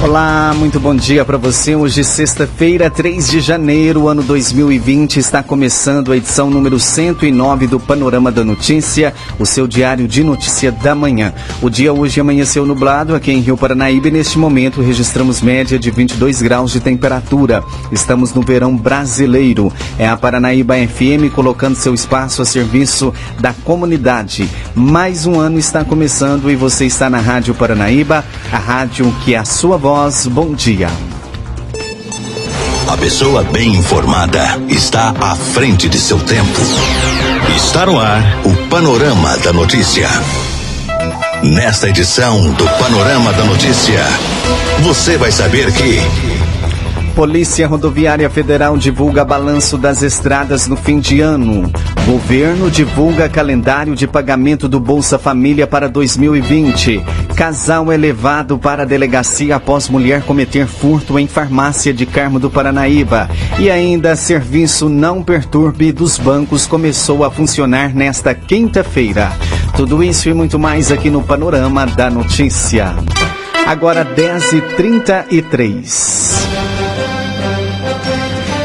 Olá, muito bom dia para você. Hoje, sexta-feira, 3 de janeiro, ano 2020, está começando a edição número 109 do Panorama da Notícia, o seu diário de notícia da manhã. O dia hoje amanheceu nublado aqui em Rio Paranaíba e neste momento registramos média de 22 graus de temperatura. Estamos no verão brasileiro. É a Paranaíba FM colocando seu espaço a serviço da comunidade. Mais um ano está começando e você está na Rádio Paranaíba, a rádio que é a sua voz voz, bom dia. A pessoa bem informada está à frente de seu tempo. Está no ar o Panorama da Notícia. Nesta edição do Panorama da Notícia, você vai saber que. Polícia Rodoviária Federal divulga balanço das estradas no fim de ano. Governo divulga calendário de pagamento do Bolsa Família para 2020. Casal é levado para a delegacia após mulher cometer furto em farmácia de Carmo do Paranaíba. E ainda, serviço não perturbe dos bancos começou a funcionar nesta quinta-feira. Tudo isso e muito mais aqui no Panorama da Notícia. Agora 10h33.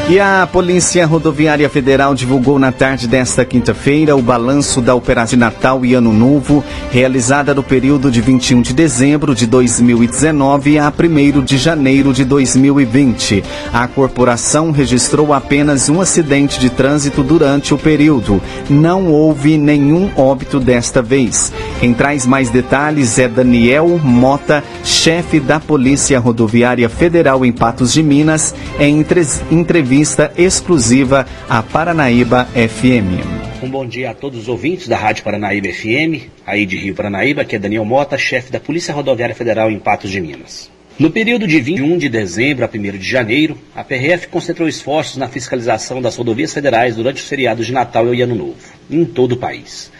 E a Polícia Rodoviária Federal divulgou na tarde desta quinta-feira o balanço da Operação Natal e Ano Novo, realizada no período de 21 de dezembro de 2019 a 1 de janeiro de 2020. A corporação registrou apenas um acidente de trânsito durante o período. Não houve nenhum óbito desta vez. Quem traz mais detalhes é Daniel Mota, chefe da Polícia Rodoviária Federal em Patos de Minas, em entrevista entrevista exclusiva à Paranaíba FM. Um bom dia a todos os ouvintes da Rádio Paranaíba FM, aí de Rio Paranaíba, que é Daniel Mota, chefe da Polícia Rodoviária Federal em Patos de Minas. No período de 21 de dezembro a 1 de janeiro, a PRF concentrou esforços na fiscalização das rodovias federais durante os feriados de Natal e Ano Novo, em todo o país.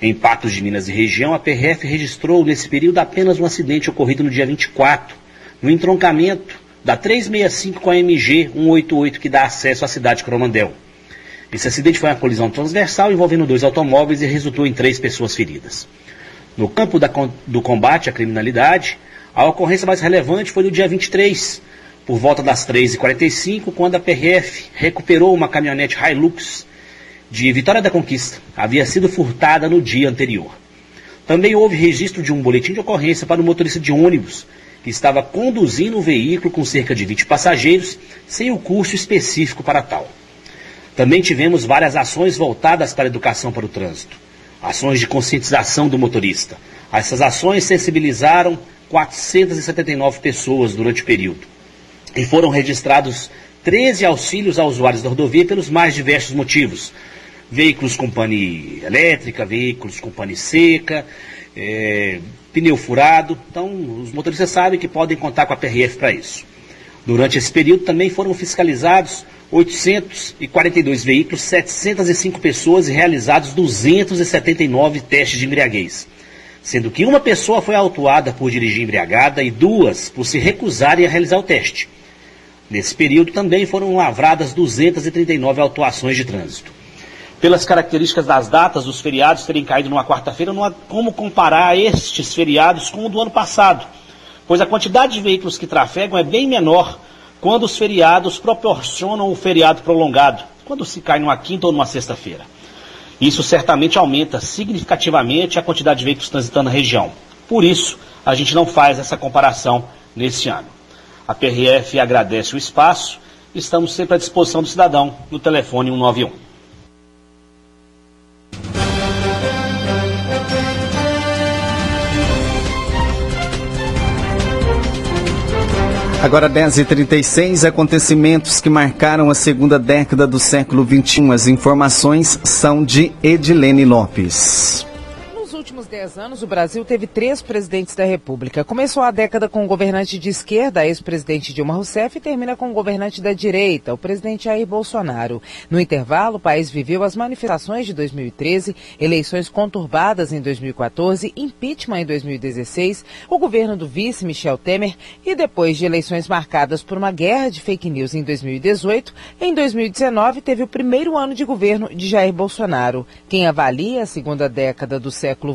Em Patos de Minas e região, a PRF registrou nesse período apenas um acidente ocorrido no dia 24, no entroncamento da 365 com a MG 188 que dá acesso à cidade de Coromandel. Esse acidente foi uma colisão transversal envolvendo dois automóveis e resultou em três pessoas feridas. No campo da, do combate à criminalidade, a ocorrência mais relevante foi no dia 23, por volta das 3h45, quando a PRF recuperou uma caminhonete Hilux de Vitória da Conquista. Havia sido furtada no dia anterior. Também houve registro de um boletim de ocorrência para o motorista de ônibus que estava conduzindo o veículo com cerca de 20 passageiros, sem o curso específico para tal. Também tivemos várias ações voltadas para a educação para o trânsito, ações de conscientização do motorista. Essas ações sensibilizaram 479 pessoas durante o período e foram registrados 13 auxílios a usuários da rodovia pelos mais diversos motivos. Veículos com pane elétrica, veículos com pane seca, é, pneu furado. Então, os motoristas sabem que podem contar com a PRF para isso. Durante esse período também foram fiscalizados 842 veículos, 705 pessoas e realizados 279 testes de embriaguez. Sendo que uma pessoa foi autuada por dirigir embriagada e duas por se recusarem a realizar o teste. Nesse período também foram lavradas 239 autuações de trânsito pelas características das datas dos feriados terem caído numa quarta-feira, não há como comparar estes feriados com o do ano passado, pois a quantidade de veículos que trafegam é bem menor quando os feriados proporcionam o feriado prolongado, quando se cai numa quinta ou numa sexta-feira. Isso certamente aumenta significativamente a quantidade de veículos transitando na região. Por isso, a gente não faz essa comparação nesse ano. A PRF agradece o espaço, estamos sempre à disposição do cidadão no telefone 191. Agora 10h36, acontecimentos que marcaram a segunda década do século XXI. As informações são de Edilene Lopes últimos dez anos, o Brasil teve três presidentes da República. Começou a década com o governante de esquerda, ex-presidente Dilma Rousseff, e termina com o governante da direita, o presidente Jair Bolsonaro. No intervalo, o país viveu as manifestações de 2013, eleições conturbadas em 2014, impeachment em 2016, o governo do vice Michel Temer e depois de eleições marcadas por uma guerra de fake news em 2018, em 2019 teve o primeiro ano de governo de Jair Bolsonaro. Quem avalia a segunda década do século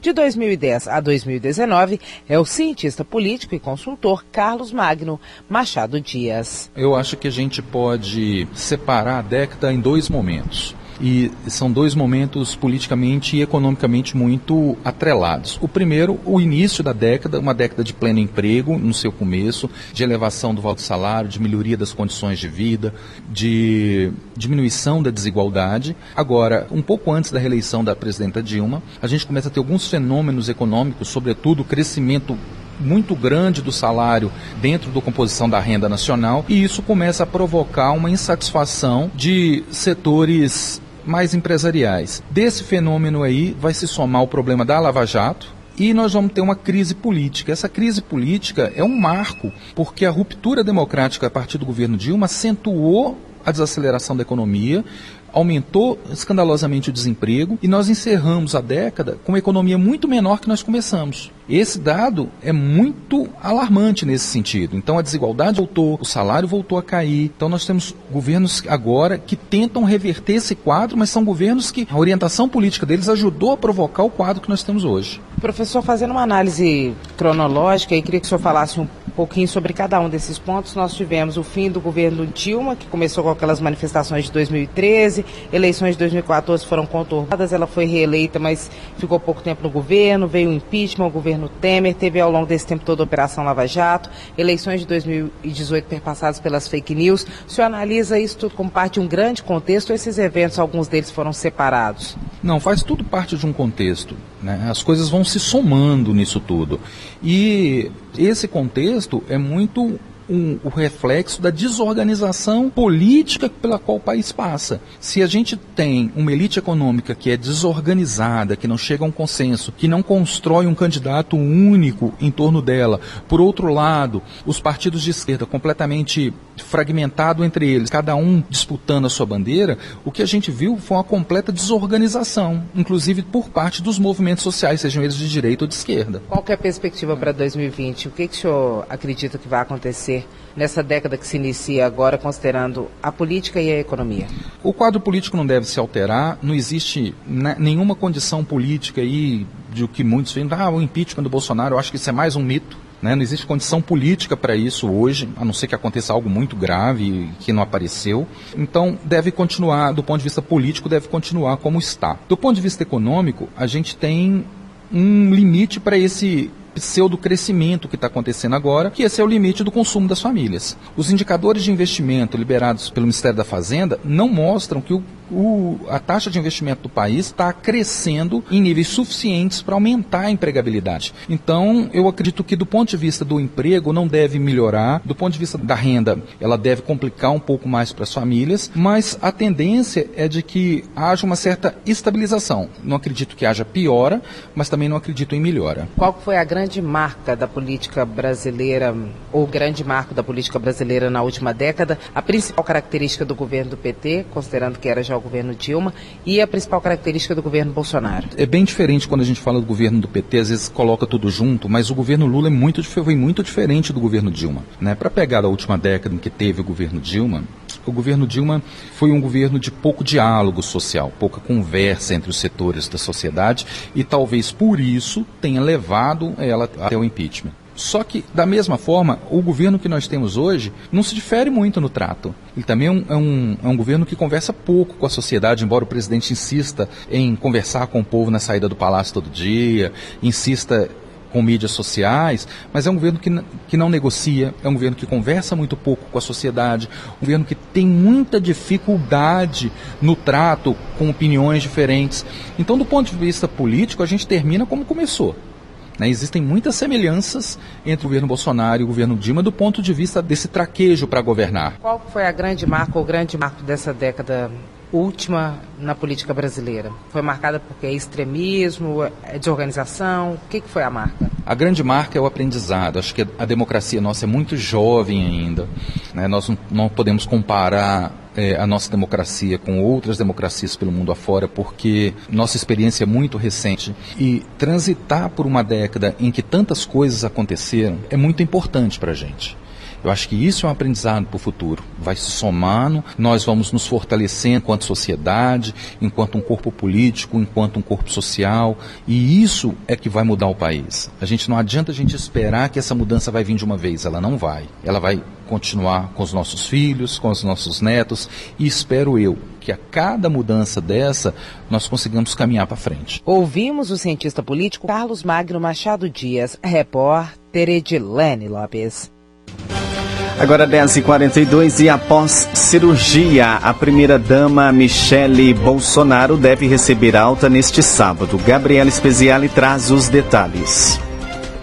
De 2010 a 2019, é o cientista político e consultor Carlos Magno Machado Dias. Eu acho que a gente pode separar a década em dois momentos e são dois momentos politicamente e economicamente muito atrelados. O primeiro, o início da década, uma década de pleno emprego no seu começo, de elevação do valor do salário, de melhoria das condições de vida, de diminuição da desigualdade. Agora, um pouco antes da reeleição da presidenta Dilma, a gente começa a ter alguns fenômenos econômicos, sobretudo o crescimento muito grande do salário dentro da composição da renda nacional e isso começa a provocar uma insatisfação de setores mais empresariais. Desse fenômeno aí vai se somar o problema da Lava Jato, e nós vamos ter uma crise política. Essa crise política é um marco, porque a ruptura democrática a partir do governo Dilma acentuou a desaceleração da economia, aumentou escandalosamente o desemprego e nós encerramos a década com uma economia muito menor que nós começamos. Esse dado é muito alarmante nesse sentido. Então a desigualdade voltou, o salário voltou a cair. Então nós temos governos agora que tentam reverter esse quadro, mas são governos que a orientação política deles ajudou a provocar o quadro que nós temos hoje. Professor, fazendo uma análise cronológica, eu queria que o senhor falasse um pouquinho sobre cada um desses pontos. Nós tivemos o fim do governo Dilma, que começou com aquelas manifestações de 2013, eleições de 2014 foram conturbadas, ela foi reeleita, mas ficou pouco tempo no governo, veio o impeachment, o governo Temer, teve ao longo desse tempo toda a Operação Lava Jato, eleições de 2018 perpassadas pelas fake news. O senhor analisa isso tudo como parte de um grande contexto, esses eventos, alguns deles foram separados? Não, faz tudo parte de um contexto. Né? As coisas vão se somando nisso tudo. E esse contexto é muito um, o reflexo da desorganização política pela qual o país passa. Se a gente tem uma elite econômica que é desorganizada, que não chega a um consenso, que não constrói um candidato único em torno dela, por outro lado, os partidos de esquerda completamente fragmentado entre eles, cada um disputando a sua bandeira, o que a gente viu foi uma completa desorganização, inclusive por parte dos movimentos sociais, sejam eles de direita ou de esquerda. Qual é a perspectiva para 2020? O que, que o senhor acredita que vai acontecer nessa década que se inicia agora, considerando a política e a economia? O quadro político não deve se alterar, não existe né, nenhuma condição política aí de o que muitos veem, ah, o impeachment do Bolsonaro, eu acho que isso é mais um mito. Né? Não existe condição política para isso hoje, a não ser que aconteça algo muito grave que não apareceu. Então, deve continuar, do ponto de vista político, deve continuar como está. Do ponto de vista econômico, a gente tem um limite para esse pseudo-crescimento que está acontecendo agora, que esse é o limite do consumo das famílias. Os indicadores de investimento liberados pelo Ministério da Fazenda não mostram que o o, a taxa de investimento do país está crescendo em níveis suficientes para aumentar a empregabilidade. Então, eu acredito que do ponto de vista do emprego não deve melhorar, do ponto de vista da renda, ela deve complicar um pouco mais para as famílias, mas a tendência é de que haja uma certa estabilização. Não acredito que haja piora, mas também não acredito em melhora. Qual foi a grande marca da política brasileira, ou grande marco da política brasileira na última década? A principal característica do governo do PT, considerando que era já governo Dilma e a principal característica do governo Bolsonaro? É bem diferente quando a gente fala do governo do PT, às vezes coloca tudo junto, mas o governo Lula é muito, foi muito diferente do governo Dilma. Né? Para pegar a última década em que teve o governo Dilma, o governo Dilma foi um governo de pouco diálogo social, pouca conversa entre os setores da sociedade e talvez por isso tenha levado ela até o impeachment. Só que, da mesma forma, o governo que nós temos hoje não se difere muito no trato. Ele também é um, é um, é um governo que conversa pouco com a sociedade, embora o presidente insista em conversar com o povo na saída do palácio todo dia, insista com mídias sociais, mas é um governo que, que não negocia, é um governo que conversa muito pouco com a sociedade, um governo que tem muita dificuldade no trato com opiniões diferentes. Então, do ponto de vista político, a gente termina como começou. Né? Existem muitas semelhanças entre o governo Bolsonaro e o governo Dilma do ponto de vista desse traquejo para governar. Qual foi a grande marca ou grande marco dessa década última na política brasileira? Foi marcada porque é extremismo, é desorganização? O que, que foi a marca? A grande marca é o aprendizado. Acho que a democracia nossa é muito jovem ainda. Né? Nós não, não podemos comparar é, a nossa democracia com outras democracias pelo mundo afora, porque nossa experiência é muito recente. E transitar por uma década em que tantas coisas aconteceram é muito importante para a gente. Eu acho que isso é um aprendizado para o futuro. Vai se somando, nós vamos nos fortalecendo enquanto sociedade, enquanto um corpo político, enquanto um corpo social, e isso é que vai mudar o país. A gente não adianta a gente esperar que essa mudança vai vir de uma vez, ela não vai. Ela vai continuar com os nossos filhos, com os nossos netos, e espero eu que a cada mudança dessa nós consigamos caminhar para frente. Ouvimos o cientista político Carlos Magno Machado Dias, repórter Edilene Lopes. Agora 10h42 e após cirurgia, a primeira-dama Michele Bolsonaro deve receber alta neste sábado. Gabriela Speziale traz os detalhes.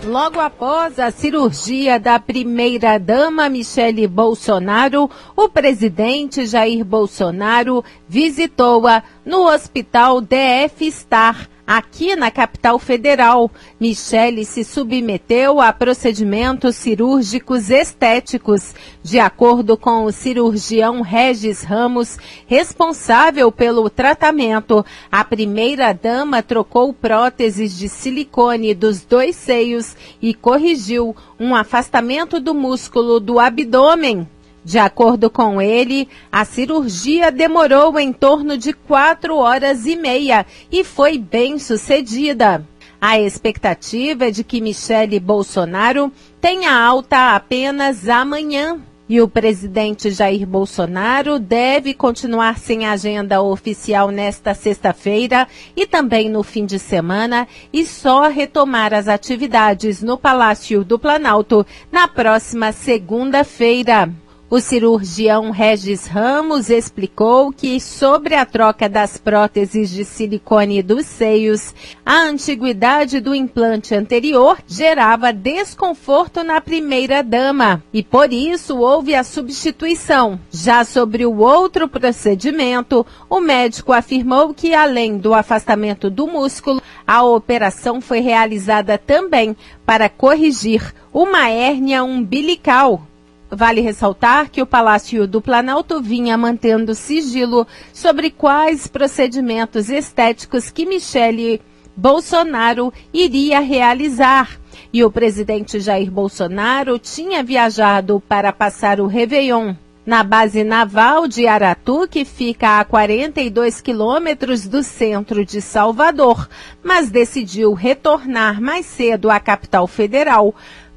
Logo após a cirurgia da primeira-dama Michele Bolsonaro, o presidente Jair Bolsonaro visitou-a no Hospital DF Star Aqui na capital federal, Michele se submeteu a procedimentos cirúrgicos estéticos, de acordo com o cirurgião Regis Ramos, responsável pelo tratamento. A primeira-dama trocou próteses de silicone dos dois seios e corrigiu um afastamento do músculo do abdômen de acordo com ele, a cirurgia demorou em torno de quatro horas e meia e foi bem sucedida. A expectativa é de que Michele Bolsonaro tenha alta apenas amanhã. E o presidente Jair Bolsonaro deve continuar sem agenda oficial nesta sexta-feira e também no fim de semana e só retomar as atividades no Palácio do Planalto na próxima segunda-feira. O cirurgião Regis Ramos explicou que, sobre a troca das próteses de silicone dos seios, a antiguidade do implante anterior gerava desconforto na primeira-dama e, por isso, houve a substituição. Já sobre o outro procedimento, o médico afirmou que, além do afastamento do músculo, a operação foi realizada também para corrigir uma hérnia umbilical Vale ressaltar que o Palácio do Planalto vinha mantendo sigilo sobre quais procedimentos estéticos que Michele Bolsonaro iria realizar. E o presidente Jair Bolsonaro tinha viajado para passar o Réveillon na base naval de Aratu, que fica a 42 quilômetros do centro de Salvador, mas decidiu retornar mais cedo à capital federal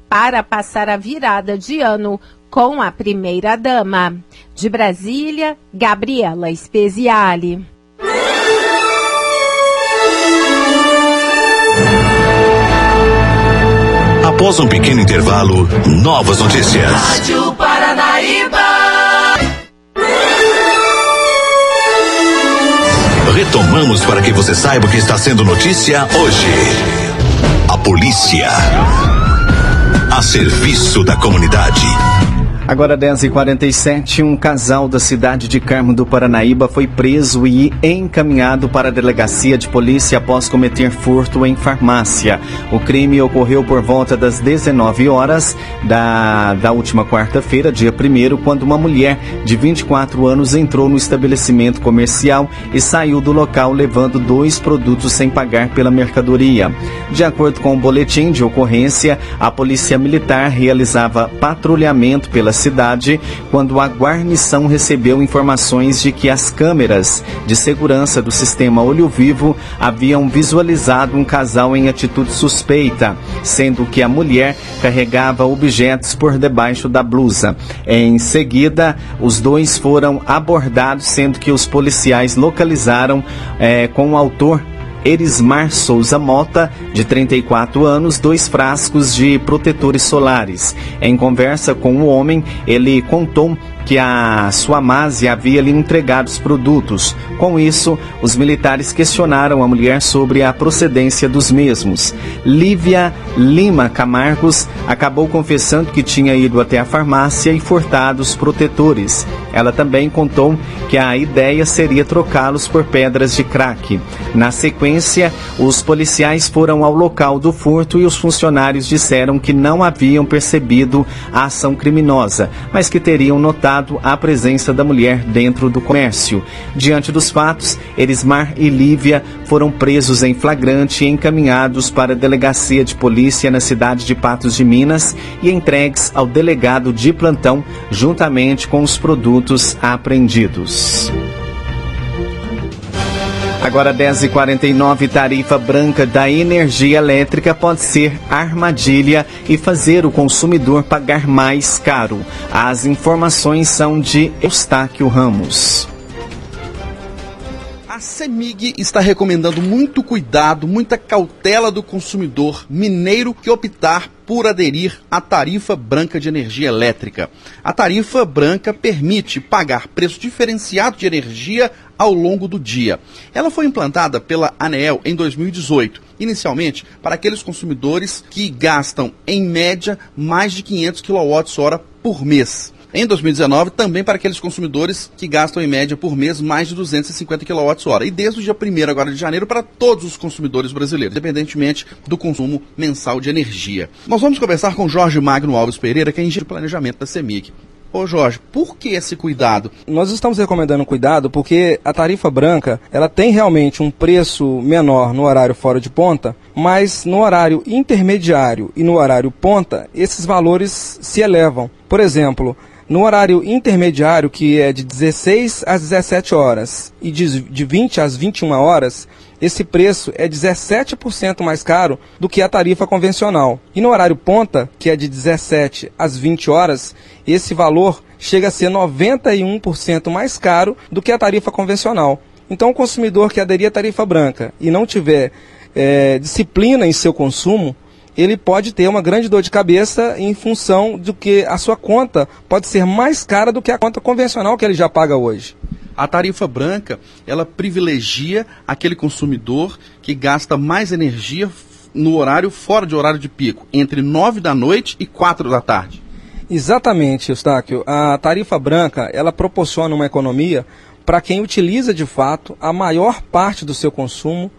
para passar a virada de ano com a primeira-dama. De Brasília, Gabriela Speziale. Após um pequeno intervalo, novas notícias. Rádio Paranaíba. Retomamos para que você saiba o que está sendo notícia hoje. A polícia. A serviço da comunidade. Agora 10h47, um casal da cidade de Carmo do Paranaíba foi preso e encaminhado para a delegacia de polícia após cometer furto em farmácia. O crime ocorreu por volta das 19 horas da, da última quarta-feira, dia 1 quando uma mulher de 24 anos entrou no estabelecimento comercial e saiu do local levando dois produtos sem pagar pela mercadoria. De acordo com o boletim de ocorrência, a polícia militar realizava patrulhamento pela cidade quando a guarnição recebeu informações de que as câmeras de segurança do sistema Olho Vivo haviam visualizado um casal em atitude suspeita, sendo que a mulher carregava objetos por debaixo da blusa. Em seguida, os dois foram abordados, sendo que os policiais localizaram é, com o autor Erismar Souza Mota, de 34 anos, dois frascos de protetores solares. Em conversa com o homem, ele contou que a Suamase havia lhe entregado os produtos. Com isso, os militares questionaram a mulher sobre a procedência dos mesmos. Lívia Lima Camargos acabou confessando que tinha ido até a farmácia e furtado os protetores. Ela também contou que a ideia seria trocá-los por pedras de crack. Na sequência, os policiais foram ao local do furto e os funcionários disseram que não haviam percebido a ação criminosa, mas que teriam notado a presença da mulher dentro do comércio. Diante dos fatos, Erismar e Lívia foram presos em flagrante e encaminhados para a delegacia de polícia na cidade de Patos de Minas e entregues ao delegado de plantão juntamente com os produtos apreendidos. Agora 10h49, tarifa branca da energia elétrica pode ser armadilha e fazer o consumidor pagar mais caro. As informações são de Eustáquio Ramos. A CEMIG está recomendando muito cuidado, muita cautela do consumidor mineiro que optar por aderir à tarifa branca de energia elétrica. A tarifa branca permite pagar preço diferenciado de energia ao longo do dia. Ela foi implantada pela ANEEL em 2018, inicialmente para aqueles consumidores que gastam, em média, mais de 500 kWh por mês em 2019 também para aqueles consumidores que gastam em média por mês mais de 250 kWh. E desde o dia 1 agora de janeiro para todos os consumidores brasileiros, independentemente do consumo mensal de energia. Nós vamos conversar com Jorge Magno Alves Pereira, que é engenheiro de planejamento da CEMIG. Ô Jorge, por que esse cuidado? Nós estamos recomendando cuidado porque a tarifa branca ela tem realmente um preço menor no horário fora de ponta, mas no horário intermediário e no horário ponta, esses valores se elevam. Por exemplo, no horário intermediário, que é de 16 às 17 horas e de, de 20 às 21 horas, esse preço é 17% mais caro do que a tarifa convencional. E no horário ponta, que é de 17 às 20 horas, esse valor chega a ser 91% mais caro do que a tarifa convencional. Então, o consumidor que aderir à tarifa branca e não tiver é, disciplina em seu consumo, ele pode ter uma grande dor de cabeça em função do que a sua conta pode ser mais cara do que a conta convencional que ele já paga hoje. A tarifa branca, ela privilegia aquele consumidor que gasta mais energia no horário fora de horário de pico, entre 9 da noite e 4 da tarde. Exatamente, Eustáquio. A tarifa branca, ela proporciona uma economia para quem utiliza de fato a maior parte do seu consumo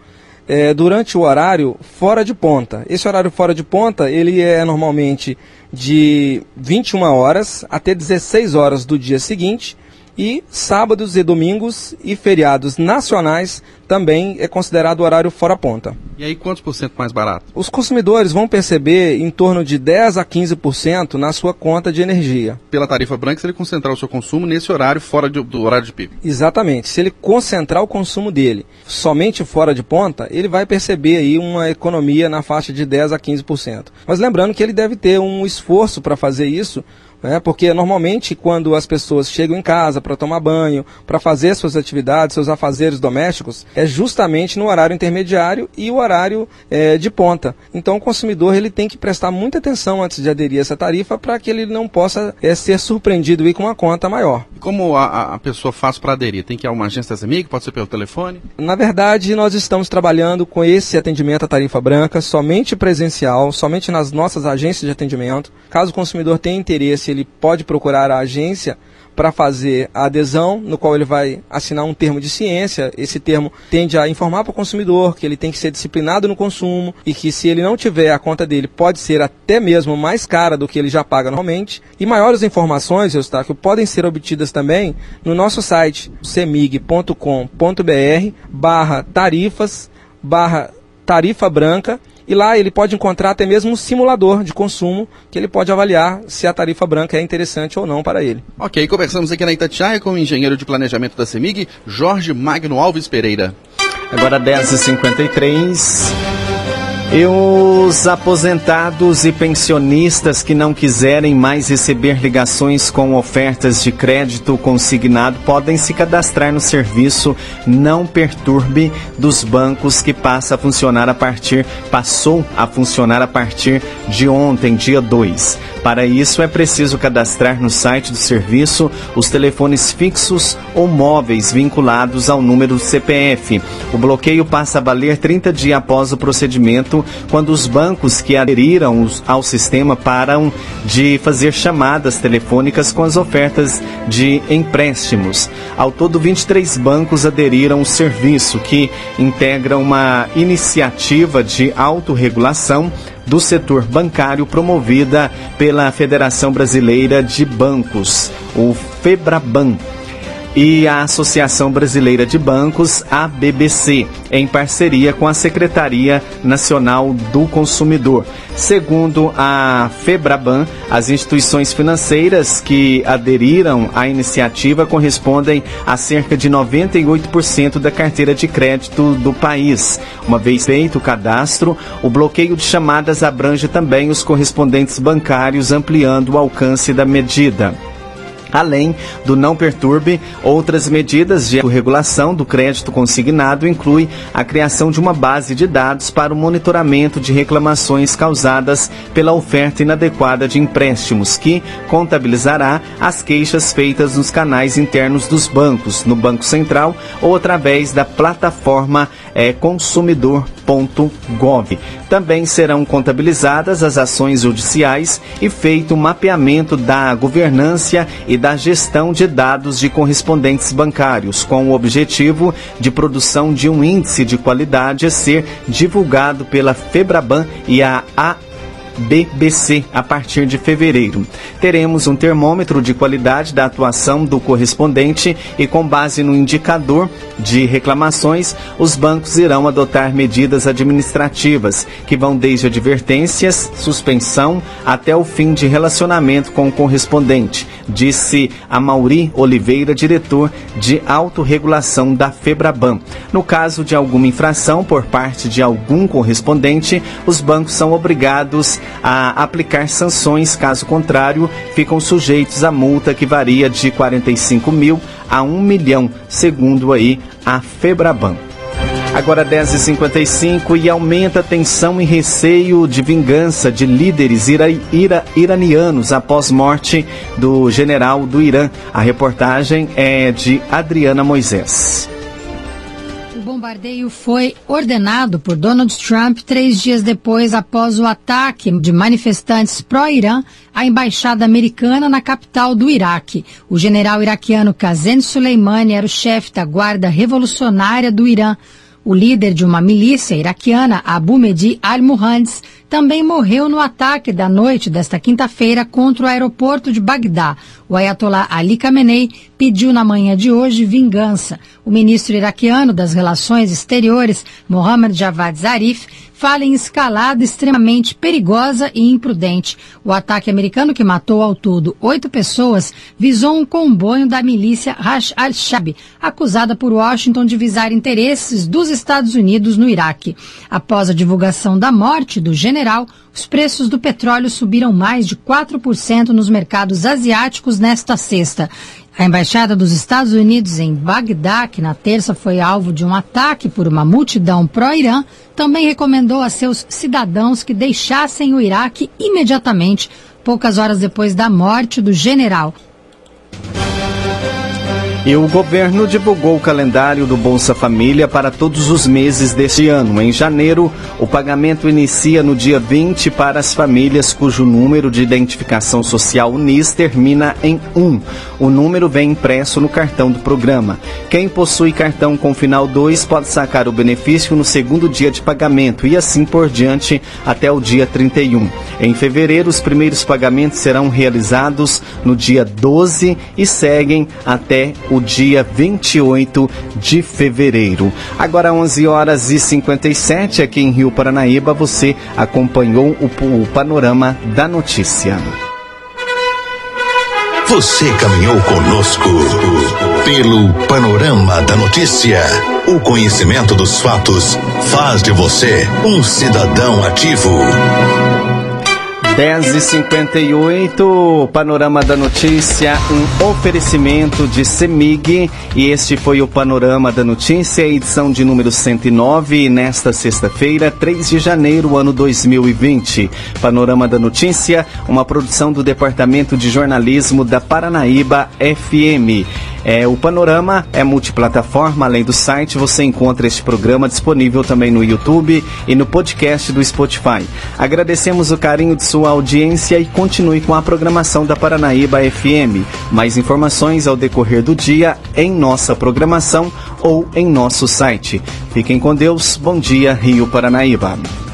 é, durante o horário fora de ponta. Esse horário fora de ponta, ele é normalmente de 21 horas até 16 horas do dia seguinte e sábados e domingos e feriados nacionais também é considerado horário fora ponta. E aí quantos por cento mais barato? Os consumidores vão perceber em torno de 10 a 15% na sua conta de energia. Pela tarifa branca, se ele concentrar o seu consumo nesse horário fora de, do horário de pico. Exatamente. Se ele concentrar o consumo dele somente fora de ponta, ele vai perceber aí uma economia na faixa de 10 a 15%. Mas lembrando que ele deve ter um esforço para fazer isso né? Porque normalmente quando as pessoas chegam em casa para tomar banho, para fazer suas atividades, seus afazeres domésticos, é justamente no horário intermediário e o horário é, de ponta. Então o consumidor ele tem que prestar muita atenção antes de aderir a essa tarifa para que ele não possa é, ser surpreendido aí com uma conta maior. Como a, a pessoa faz para aderir? Tem que ir a uma agência da pode ser pelo telefone? Na verdade, nós estamos trabalhando com esse atendimento à tarifa branca somente presencial, somente nas nossas agências de atendimento. Caso o consumidor tenha interesse, ele pode procurar a agência para fazer a adesão, no qual ele vai assinar um termo de ciência. Esse termo tende a informar para o consumidor que ele tem que ser disciplinado no consumo e que se ele não tiver a conta dele pode ser até mesmo mais cara do que ele já paga normalmente. E maiores informações, Eustáquio, podem ser obtidas também no nosso site semig.com.br barra tarifas barra tarifa branca e lá ele pode encontrar até mesmo um simulador de consumo que ele pode avaliar se a tarifa branca é interessante ou não para ele. Ok, conversamos aqui na Itatiaia com o engenheiro de planejamento da CEMIG, Jorge Magno Alves Pereira. Agora 10h53. E os aposentados e pensionistas que não quiserem mais receber ligações com ofertas de crédito consignado podem se cadastrar no serviço Não Perturbe dos bancos que passa a funcionar a partir passou a funcionar a partir de ontem, dia 2. Para isso é preciso cadastrar no site do serviço os telefones fixos ou móveis vinculados ao número CPF. O bloqueio passa a valer 30 dias após o procedimento quando os bancos que aderiram ao sistema param de fazer chamadas telefônicas com as ofertas de empréstimos. Ao todo, 23 bancos aderiram ao serviço, que integra uma iniciativa de autorregulação do setor bancário promovida pela Federação Brasileira de Bancos, o FEBRABAN e a Associação Brasileira de Bancos, a BBC, em parceria com a Secretaria Nacional do Consumidor. Segundo a Febraban, as instituições financeiras que aderiram à iniciativa correspondem a cerca de 98% da carteira de crédito do país. Uma vez feito o cadastro, o bloqueio de chamadas abrange também os correspondentes bancários, ampliando o alcance da medida. Além do não perturbe, outras medidas de regulação do crédito consignado inclui a criação de uma base de dados para o monitoramento de reclamações causadas pela oferta inadequada de empréstimos, que contabilizará as queixas feitas nos canais internos dos bancos, no Banco Central ou através da plataforma é, consumidor.gov. Também serão contabilizadas as ações judiciais e feito o um mapeamento da governança e da gestão de dados de correspondentes bancários, com o objetivo de produção de um índice de qualidade a ser divulgado pela Febraban e a A BBC a partir de fevereiro. Teremos um termômetro de qualidade da atuação do correspondente e, com base no indicador de reclamações, os bancos irão adotar medidas administrativas que vão desde advertências, suspensão até o fim de relacionamento com o correspondente, disse a Mauri Oliveira, diretor de autorregulação da Febraban. No caso de alguma infração por parte de algum correspondente, os bancos são obrigados a aplicar sanções, caso contrário, ficam sujeitos a multa que varia de 45 mil a 1 milhão, segundo aí a Febraban. Agora 10h55 e aumenta a tensão e receio de vingança de líderes ira, ira, iranianos após morte do general do Irã. A reportagem é de Adriana Moisés bombardeio foi ordenado por Donald Trump três dias depois após o ataque de manifestantes pró-Irã à embaixada americana na capital do Iraque. O general iraquiano Qasem Soleimani era o chefe da guarda revolucionária do Irã. O líder de uma milícia iraquiana, Abu Mehdi al-Muhandis, também morreu no ataque da noite desta quinta-feira contra o aeroporto de Bagdá. O Ayatollah Ali Khamenei pediu na manhã de hoje vingança. O ministro iraquiano das Relações Exteriores, Mohammad Javad Zarif, fala em escalada extremamente perigosa e imprudente. O ataque americano que matou ao todo oito pessoas visou um comboio da milícia Rash al-Shab, acusada por Washington de visar interesses dos Estados Unidos no Iraque. Após a divulgação da morte do general, os preços do petróleo subiram mais de 4% nos mercados asiáticos nesta sexta. A embaixada dos Estados Unidos em Bagdá, que na terça foi alvo de um ataque por uma multidão pró-Irã, também recomendou a seus cidadãos que deixassem o Iraque imediatamente, poucas horas depois da morte do general. E o governo divulgou o calendário do Bolsa Família para todos os meses deste ano. Em janeiro, o pagamento inicia no dia 20 para as famílias cujo número de identificação social UNIS termina em 1. O número vem impresso no cartão do programa. Quem possui cartão com final 2 pode sacar o benefício no segundo dia de pagamento e assim por diante até o dia 31. Em fevereiro, os primeiros pagamentos serão realizados no dia 12 e seguem até o o dia 28 de fevereiro. Agora 11 horas e 57 aqui em Rio Paranaíba, você acompanhou o, o panorama da notícia. Você caminhou conosco pelo panorama da notícia. O conhecimento dos fatos faz de você um cidadão ativo. 10 e 58 Panorama da Notícia, um oferecimento de Semig. E este foi o Panorama da Notícia, edição de número 109, nesta sexta-feira, 3 de janeiro, ano 2020. Panorama da Notícia, uma produção do Departamento de Jornalismo da Paranaíba FM. É, o Panorama é multiplataforma, além do site, você encontra este programa disponível também no YouTube e no podcast do Spotify. Agradecemos o carinho de sua audiência e continue com a programação da Paranaíba FM. Mais informações ao decorrer do dia em nossa programação ou em nosso site. Fiquem com Deus. Bom dia, Rio Paranaíba.